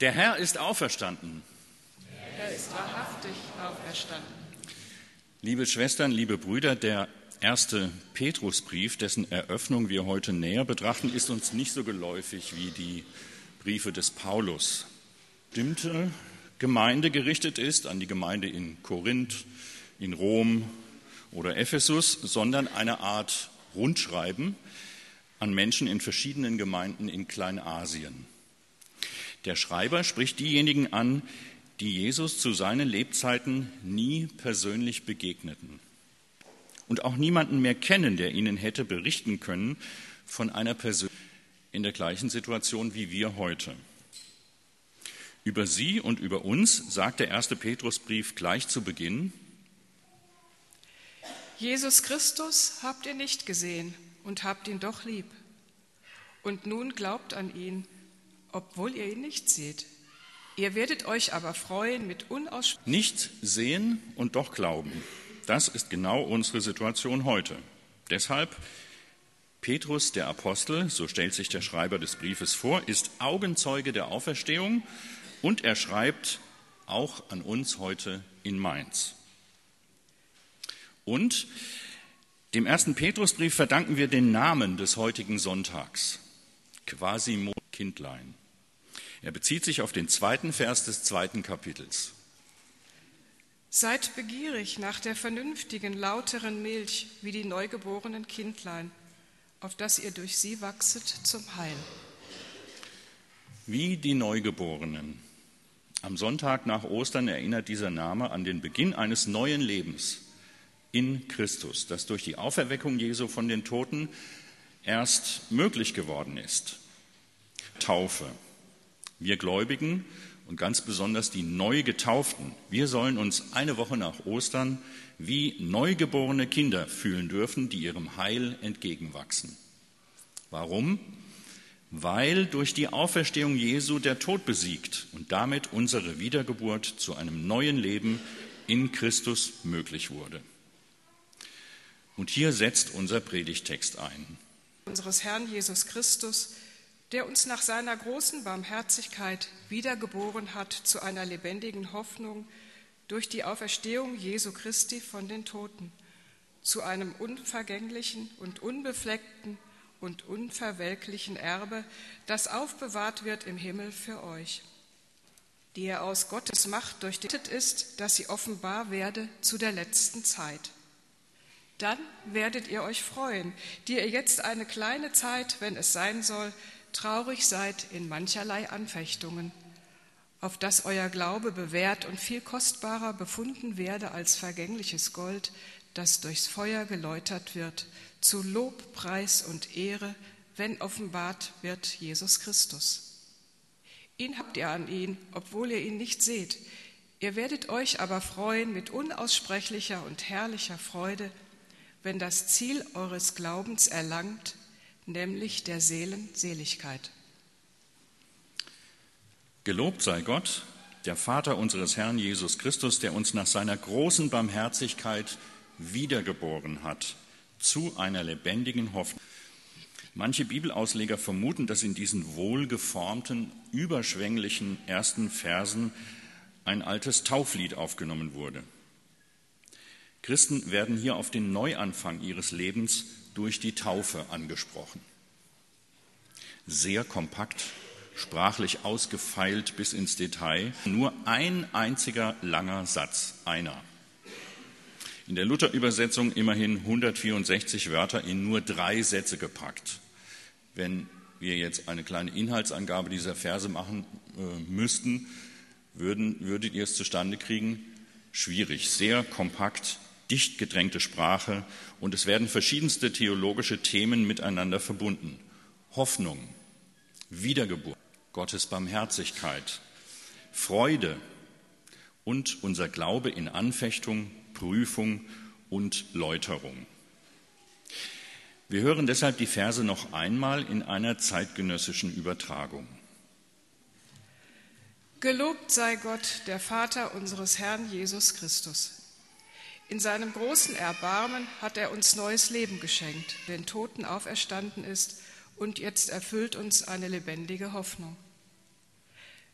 Der Herr ist auferstanden. Er ist wahrhaftig auferstanden. Liebe Schwestern, liebe Brüder, der erste Petrusbrief, dessen Eröffnung wir heute näher betrachten, ist uns nicht so geläufig wie die Briefe des Paulus. Bestimmte Gemeinde gerichtet ist, an die Gemeinde in Korinth, in Rom oder Ephesus, sondern eine Art Rundschreiben an Menschen in verschiedenen Gemeinden in Kleinasien. Der Schreiber spricht diejenigen an, die Jesus zu seinen Lebzeiten nie persönlich begegneten und auch niemanden mehr kennen, der ihnen hätte berichten können von einer Person in der gleichen Situation wie wir heute. Über sie und über uns sagt der erste Petrusbrief gleich zu Beginn, Jesus Christus habt ihr nicht gesehen und habt ihn doch lieb. Und nun glaubt an ihn, obwohl ihr ihn nicht seht. Ihr werdet euch aber freuen mit unaussprechlichen. Nicht sehen und doch glauben. Das ist genau unsere Situation heute. Deshalb Petrus der Apostel, so stellt sich der Schreiber des Briefes vor, ist Augenzeuge der Auferstehung und er schreibt auch an uns heute in Mainz. Und dem ersten Petrusbrief verdanken wir den Namen des heutigen Sonntags, Quasimo Kindlein. Er bezieht sich auf den zweiten Vers des zweiten Kapitels. Seid begierig nach der vernünftigen, lauteren Milch wie die neugeborenen Kindlein, auf dass ihr durch sie wachset zum Heil. Wie die Neugeborenen. Am Sonntag nach Ostern erinnert dieser Name an den Beginn eines neuen Lebens in Christus, das durch die Auferweckung Jesu von den Toten erst möglich geworden ist. Taufe. Wir Gläubigen und ganz besonders die Neugetauften, wir sollen uns eine Woche nach Ostern wie neugeborene Kinder fühlen dürfen, die ihrem Heil entgegenwachsen. Warum? Weil durch die Auferstehung Jesu der Tod besiegt und damit unsere Wiedergeburt zu einem neuen Leben in Christus möglich wurde. Und hier setzt unser Predigtext ein. Unseres Herrn Jesus Christus, der uns nach seiner großen Barmherzigkeit wiedergeboren hat zu einer lebendigen Hoffnung durch die Auferstehung Jesu Christi von den Toten, zu einem unvergänglichen und unbefleckten und unverwelklichen Erbe, das aufbewahrt wird im Himmel für euch, die er aus Gottes Macht durchdichtet ist, dass sie offenbar werde zu der letzten Zeit. Dann werdet ihr euch freuen, die ihr jetzt eine kleine Zeit, wenn es sein soll, traurig seid in mancherlei Anfechtungen, auf dass euer Glaube bewährt und viel kostbarer befunden werde als vergängliches Gold, das durchs Feuer geläutert wird, zu Lob, Preis und Ehre, wenn offenbart wird Jesus Christus. Ihn habt ihr an ihn, obwohl ihr ihn nicht seht. Ihr werdet euch aber freuen mit unaussprechlicher und herrlicher Freude, wenn das Ziel eures Glaubens erlangt, nämlich der Seelenseligkeit. Gelobt sei Gott, der Vater unseres Herrn Jesus Christus, der uns nach seiner großen Barmherzigkeit wiedergeboren hat zu einer lebendigen Hoffnung. Manche Bibelausleger vermuten, dass in diesen wohlgeformten, überschwänglichen ersten Versen ein altes Tauflied aufgenommen wurde. Christen werden hier auf den Neuanfang ihres Lebens durch die Taufe angesprochen. Sehr kompakt, sprachlich ausgefeilt bis ins Detail, nur ein einziger langer Satz, einer. In der Luther-Übersetzung immerhin 164 Wörter in nur drei Sätze gepackt. Wenn wir jetzt eine kleine Inhaltsangabe dieser Verse machen äh, müssten, würden, würdet ihr es zustande kriegen? Schwierig, sehr kompakt, dicht gedrängte Sprache und es werden verschiedenste theologische Themen miteinander verbunden. Hoffnung, Wiedergeburt, Gottes Barmherzigkeit, Freude und unser Glaube in Anfechtung, Prüfung und Läuterung. Wir hören deshalb die Verse noch einmal in einer zeitgenössischen Übertragung. Gelobt sei Gott, der Vater unseres Herrn Jesus Christus in seinem großen Erbarmen hat er uns neues Leben geschenkt, den Toten auferstanden ist und jetzt erfüllt uns eine lebendige Hoffnung.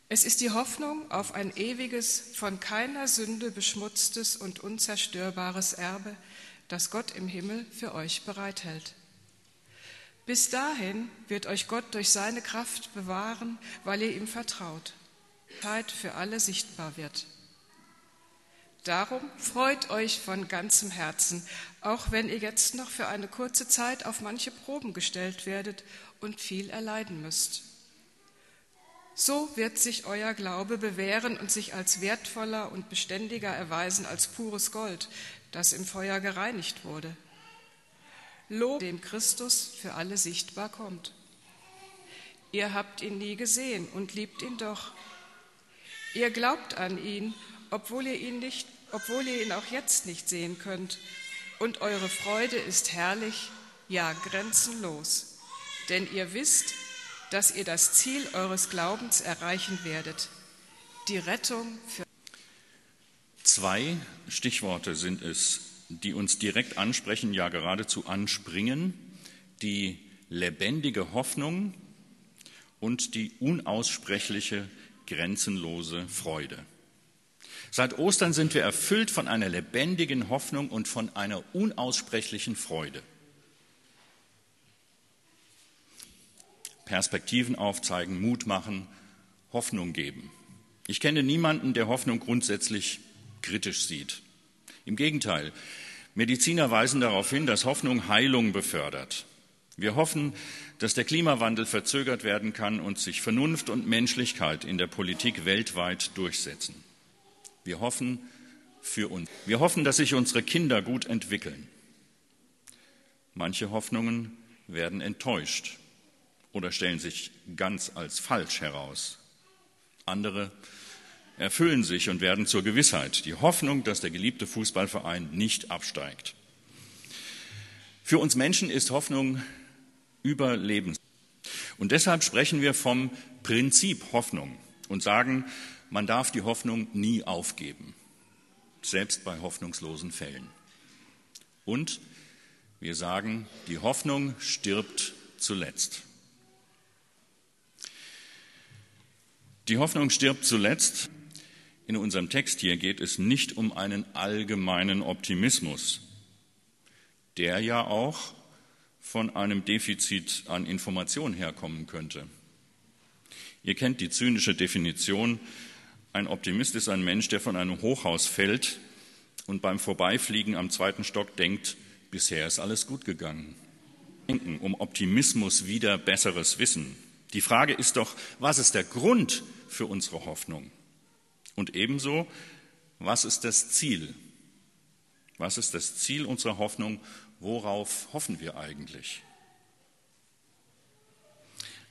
Es ist die Hoffnung auf ein ewiges, von keiner Sünde beschmutztes und unzerstörbares Erbe, das Gott im Himmel für euch bereithält. Bis dahin wird euch Gott durch seine Kraft bewahren, weil ihr ihm vertraut. Zeit für alle sichtbar wird. Darum freut euch von ganzem Herzen, auch wenn ihr jetzt noch für eine kurze Zeit auf manche Proben gestellt werdet und viel erleiden müsst. So wird sich euer Glaube bewähren und sich als wertvoller und beständiger erweisen als pures Gold, das im Feuer gereinigt wurde. Lob dem Christus für alle sichtbar kommt. Ihr habt ihn nie gesehen und liebt ihn doch. Ihr glaubt an ihn, obwohl ihr ihn nicht obwohl ihr ihn auch jetzt nicht sehen könnt. Und eure Freude ist herrlich, ja grenzenlos. Denn ihr wisst, dass ihr das Ziel eures Glaubens erreichen werdet, die Rettung für. Zwei Stichworte sind es, die uns direkt ansprechen, ja geradezu anspringen, die lebendige Hoffnung und die unaussprechliche, grenzenlose Freude. Seit Ostern sind wir erfüllt von einer lebendigen Hoffnung und von einer unaussprechlichen Freude. Perspektiven aufzeigen, Mut machen, Hoffnung geben. Ich kenne niemanden, der Hoffnung grundsätzlich kritisch sieht. Im Gegenteil, Mediziner weisen darauf hin, dass Hoffnung Heilung befördert. Wir hoffen, dass der Klimawandel verzögert werden kann und sich Vernunft und Menschlichkeit in der Politik weltweit durchsetzen. Wir hoffen für uns. Wir hoffen, dass sich unsere Kinder gut entwickeln. Manche Hoffnungen werden enttäuscht oder stellen sich ganz als falsch heraus. Andere erfüllen sich und werden zur Gewissheit. Die Hoffnung, dass der geliebte Fußballverein nicht absteigt. Für uns Menschen ist Hoffnung überlebens. Und deshalb sprechen wir vom Prinzip Hoffnung und sagen, man darf die Hoffnung nie aufgeben, selbst bei hoffnungslosen Fällen. Und wir sagen, die Hoffnung stirbt zuletzt. Die Hoffnung stirbt zuletzt. In unserem Text hier geht es nicht um einen allgemeinen Optimismus, der ja auch von einem Defizit an Information herkommen könnte. Ihr kennt die zynische Definition ein Optimist ist ein Mensch, der von einem Hochhaus fällt und beim Vorbeifliegen am zweiten Stock denkt, bisher ist alles gut gegangen. Denken um Optimismus wieder besseres Wissen. Die Frage ist doch, was ist der Grund für unsere Hoffnung? Und ebenso, was ist das Ziel? Was ist das Ziel unserer Hoffnung? Worauf hoffen wir eigentlich?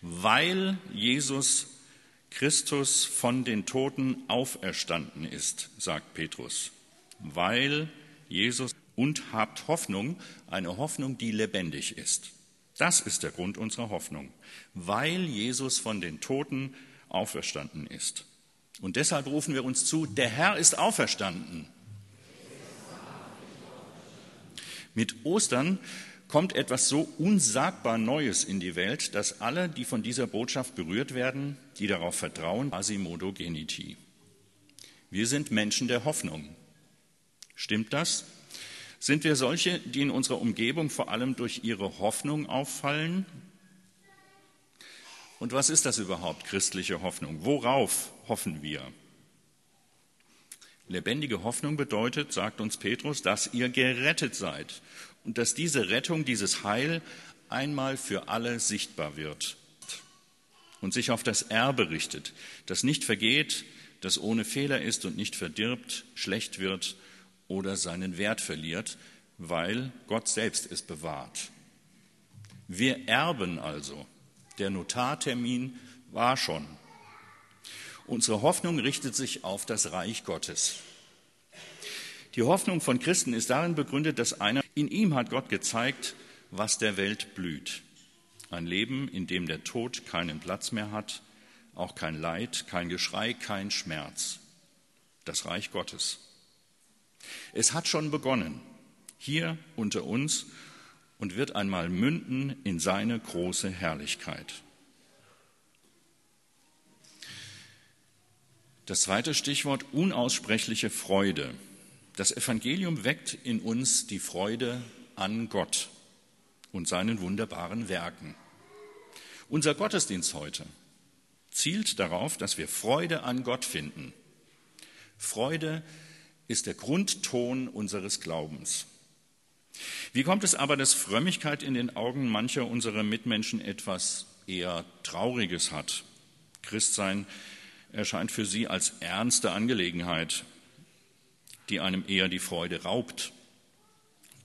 Weil Jesus Christus von den Toten auferstanden ist, sagt Petrus, weil Jesus und habt Hoffnung, eine Hoffnung, die lebendig ist. Das ist der Grund unserer Hoffnung, weil Jesus von den Toten auferstanden ist. Und deshalb rufen wir uns zu, der Herr ist auferstanden. Mit Ostern kommt etwas so unsagbar Neues in die Welt, dass alle, die von dieser Botschaft berührt werden, die darauf vertrauen, Asimodo geniti. Wir sind Menschen der Hoffnung. Stimmt das? Sind wir solche, die in unserer Umgebung vor allem durch ihre Hoffnung auffallen? Und was ist das überhaupt, christliche Hoffnung? Worauf hoffen wir? Lebendige Hoffnung bedeutet, sagt uns Petrus, dass ihr gerettet seid und dass diese Rettung, dieses Heil einmal für alle sichtbar wird und sich auf das Erbe richtet, das nicht vergeht, das ohne Fehler ist und nicht verdirbt, schlecht wird oder seinen Wert verliert, weil Gott selbst es bewahrt. Wir erben also. Der Notartermin war schon. Unsere Hoffnung richtet sich auf das Reich Gottes. Die Hoffnung von Christen ist darin begründet, dass einer, in ihm hat Gott gezeigt, was der Welt blüht. Ein Leben, in dem der Tod keinen Platz mehr hat, auch kein Leid, kein Geschrei, kein Schmerz. Das Reich Gottes. Es hat schon begonnen, hier unter uns und wird einmal münden in seine große Herrlichkeit. Das zweite Stichwort unaussprechliche Freude. Das Evangelium weckt in uns die Freude an Gott und seinen wunderbaren Werken. Unser Gottesdienst heute zielt darauf, dass wir Freude an Gott finden. Freude ist der Grundton unseres Glaubens. Wie kommt es aber, dass Frömmigkeit in den Augen mancher unserer Mitmenschen etwas eher Trauriges hat? Christsein erscheint für sie als ernste Angelegenheit, die einem eher die Freude raubt,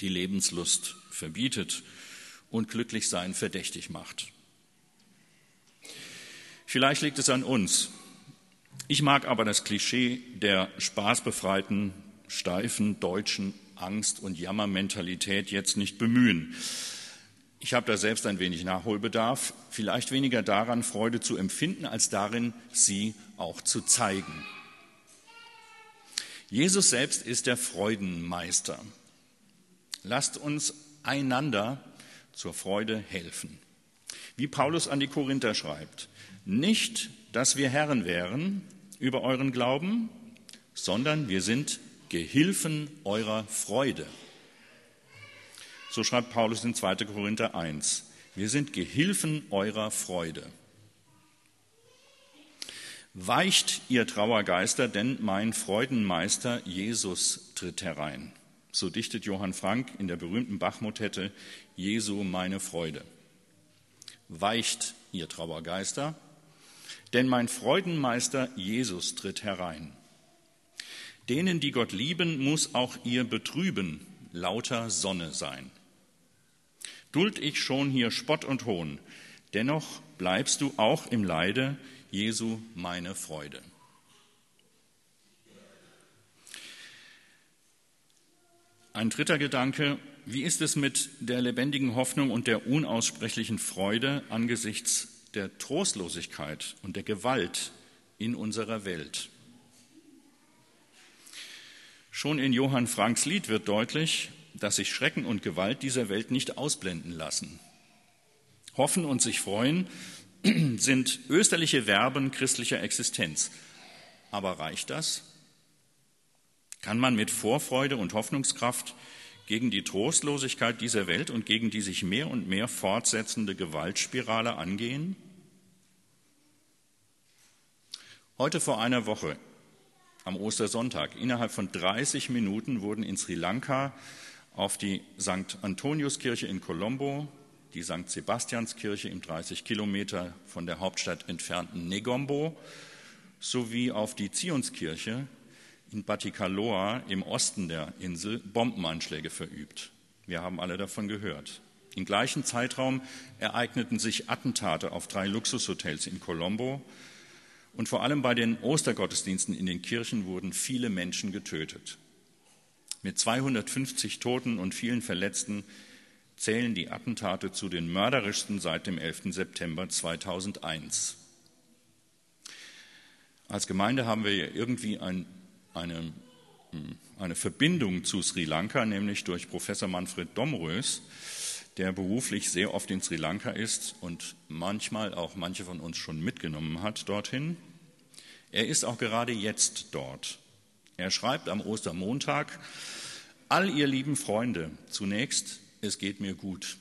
die Lebenslust verbietet und Glücklichsein verdächtig macht. Vielleicht liegt es an uns. Ich mag aber das Klischee der spaßbefreiten, steifen deutschen Angst- und Jammermentalität jetzt nicht bemühen. Ich habe da selbst ein wenig Nachholbedarf, vielleicht weniger daran, Freude zu empfinden, als darin, sie auch zu zeigen. Jesus selbst ist der Freudenmeister. Lasst uns einander zur Freude helfen. Wie Paulus an die Korinther schreibt, nicht, dass wir Herren wären über euren Glauben, sondern wir sind Gehilfen eurer Freude. So schreibt Paulus in 2. Korinther 1. Wir sind Gehilfen eurer Freude. Weicht ihr Trauergeister, denn mein Freudenmeister Jesus tritt herein. So dichtet Johann Frank in der berühmten Bachmotette Jesu meine Freude. Weicht ihr Trauergeister, denn mein Freudenmeister Jesus tritt herein. Denen, die Gott lieben, muss auch ihr Betrüben lauter Sonne sein. Duld ich schon hier Spott und Hohn, dennoch bleibst du auch im Leide, Jesu meine Freude. Ein dritter Gedanke, wie ist es mit der lebendigen Hoffnung und der unaussprechlichen Freude angesichts der Trostlosigkeit und der Gewalt in unserer Welt? Schon in Johann Franks Lied wird deutlich, dass sich Schrecken und Gewalt dieser Welt nicht ausblenden lassen. Hoffen und sich freuen sind österliche Verben christlicher Existenz. Aber reicht das? Kann man mit Vorfreude und Hoffnungskraft gegen die Trostlosigkeit dieser Welt und gegen die sich mehr und mehr fortsetzende Gewaltspirale angehen? Heute vor einer Woche, am Ostersonntag, innerhalb von 30 Minuten wurden in Sri Lanka auf die St. Antoniuskirche in Colombo, die St. Sebastianskirche im 30 Kilometer von der Hauptstadt entfernten Negombo sowie auf die Zionskirche in Batikaloa im Osten der Insel Bombenanschläge verübt. Wir haben alle davon gehört. Im gleichen Zeitraum ereigneten sich Attentate auf drei Luxushotels in Colombo und vor allem bei den Ostergottesdiensten in den Kirchen wurden viele Menschen getötet. Mit 250 Toten und vielen Verletzten zählen die Attentate zu den mörderischsten seit dem 11. September 2001. Als Gemeinde haben wir irgendwie ein, eine, hm, eine Verbindung zu Sri Lanka, nämlich durch Professor Manfred Domrös, der beruflich sehr oft in Sri Lanka ist und manchmal auch manche von uns schon mitgenommen hat dorthin. Er ist auch gerade jetzt dort. Er schreibt am Ostermontag, all ihr lieben Freunde, zunächst, es geht mir gut.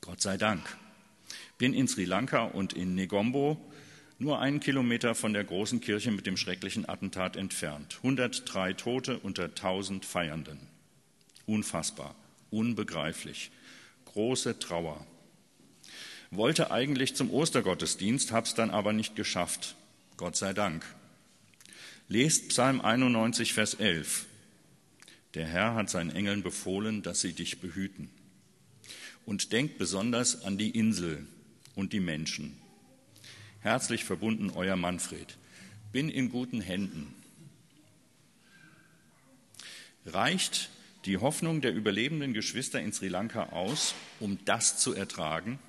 Gott sei Dank. Bin in Sri Lanka und in Negombo, nur einen Kilometer von der großen Kirche mit dem schrecklichen Attentat entfernt. 103 Tote unter 1000 Feiernden. Unfassbar, unbegreiflich. Große Trauer. Wollte eigentlich zum Ostergottesdienst, hab's dann aber nicht geschafft. Gott sei Dank. Lest Psalm 91, Vers 11. Der Herr hat seinen Engeln befohlen, dass sie dich behüten. Und denkt besonders an die Insel und die Menschen. Herzlich verbunden, euer Manfred. Bin in guten Händen. Reicht die Hoffnung der überlebenden Geschwister in Sri Lanka aus, um das zu ertragen?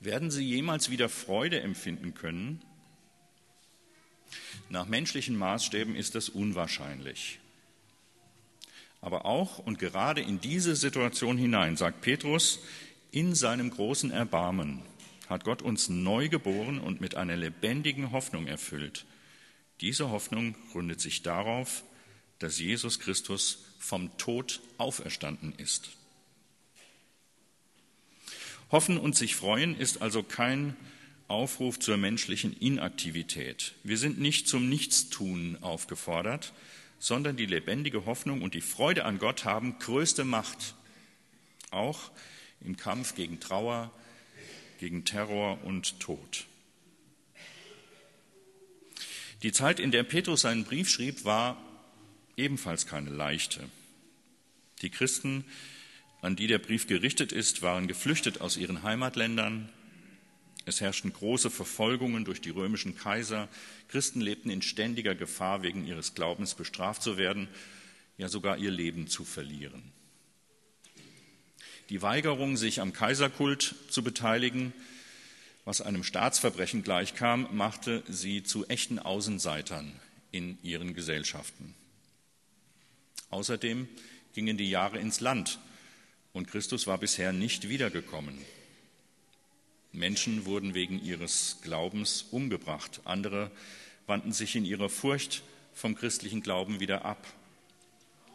Werden sie jemals wieder Freude empfinden können? Nach menschlichen Maßstäben ist das unwahrscheinlich. Aber auch und gerade in diese Situation hinein, sagt Petrus, in seinem großen Erbarmen hat Gott uns neu geboren und mit einer lebendigen Hoffnung erfüllt. Diese Hoffnung gründet sich darauf, dass Jesus Christus vom Tod auferstanden ist. Hoffen und sich freuen ist also kein Aufruf zur menschlichen Inaktivität. Wir sind nicht zum Nichtstun aufgefordert, sondern die lebendige Hoffnung und die Freude an Gott haben größte Macht, auch im Kampf gegen Trauer, gegen Terror und Tod. Die Zeit, in der Petrus seinen Brief schrieb, war ebenfalls keine leichte. Die Christen, an die der Brief gerichtet ist, waren geflüchtet aus ihren Heimatländern. Es herrschten große Verfolgungen durch die römischen Kaiser. Christen lebten in ständiger Gefahr, wegen ihres Glaubens bestraft zu werden, ja sogar ihr Leben zu verlieren. Die Weigerung, sich am Kaiserkult zu beteiligen, was einem Staatsverbrechen gleichkam, machte sie zu echten Außenseitern in ihren Gesellschaften. Außerdem gingen die Jahre ins Land und Christus war bisher nicht wiedergekommen. Menschen wurden wegen ihres Glaubens umgebracht, andere wandten sich in ihrer Furcht vom christlichen Glauben wieder ab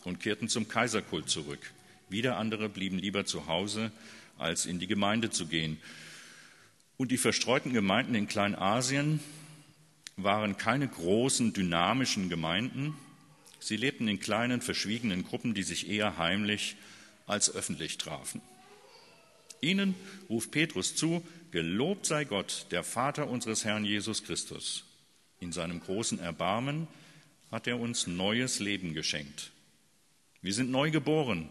und kehrten zum Kaiserkult zurück. Wieder andere blieben lieber zu Hause, als in die Gemeinde zu gehen. Und die verstreuten Gemeinden in Kleinasien waren keine großen, dynamischen Gemeinden. Sie lebten in kleinen, verschwiegenen Gruppen, die sich eher heimlich als öffentlich trafen. Ihnen ruft Petrus zu, gelobt sei Gott, der Vater unseres Herrn Jesus Christus. In seinem großen Erbarmen hat er uns neues Leben geschenkt. Wir sind neu geboren,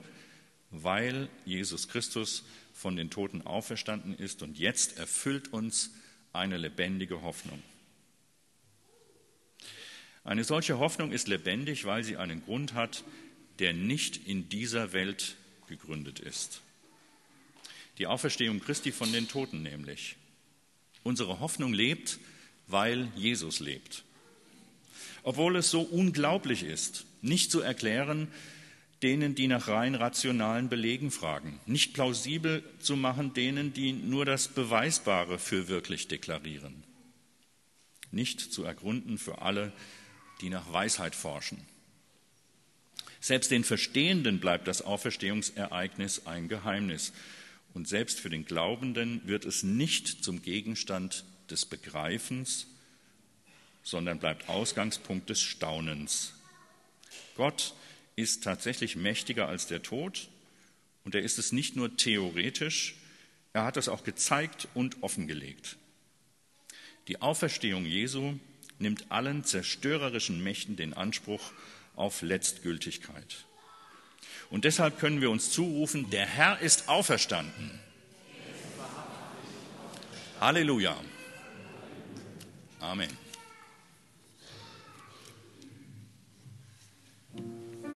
weil Jesus Christus von den Toten auferstanden ist und jetzt erfüllt uns eine lebendige Hoffnung. Eine solche Hoffnung ist lebendig, weil sie einen Grund hat, der nicht in dieser Welt gegründet ist. Die Auferstehung Christi von den Toten nämlich. Unsere Hoffnung lebt, weil Jesus lebt. Obwohl es so unglaublich ist, nicht zu erklären, denen, die nach rein rationalen Belegen fragen, nicht plausibel zu machen denen, die nur das Beweisbare für wirklich deklarieren, nicht zu ergründen für alle, die nach Weisheit forschen. Selbst den Verstehenden bleibt das Auferstehungsereignis ein Geheimnis. Und selbst für den Glaubenden wird es nicht zum Gegenstand des Begreifens, sondern bleibt Ausgangspunkt des Staunens. Gott ist tatsächlich mächtiger als der Tod und er ist es nicht nur theoretisch, er hat es auch gezeigt und offengelegt. Die Auferstehung Jesu nimmt allen zerstörerischen Mächten den Anspruch auf Letztgültigkeit. Und deshalb können wir uns zurufen, der Herr ist auferstanden. Halleluja. Amen.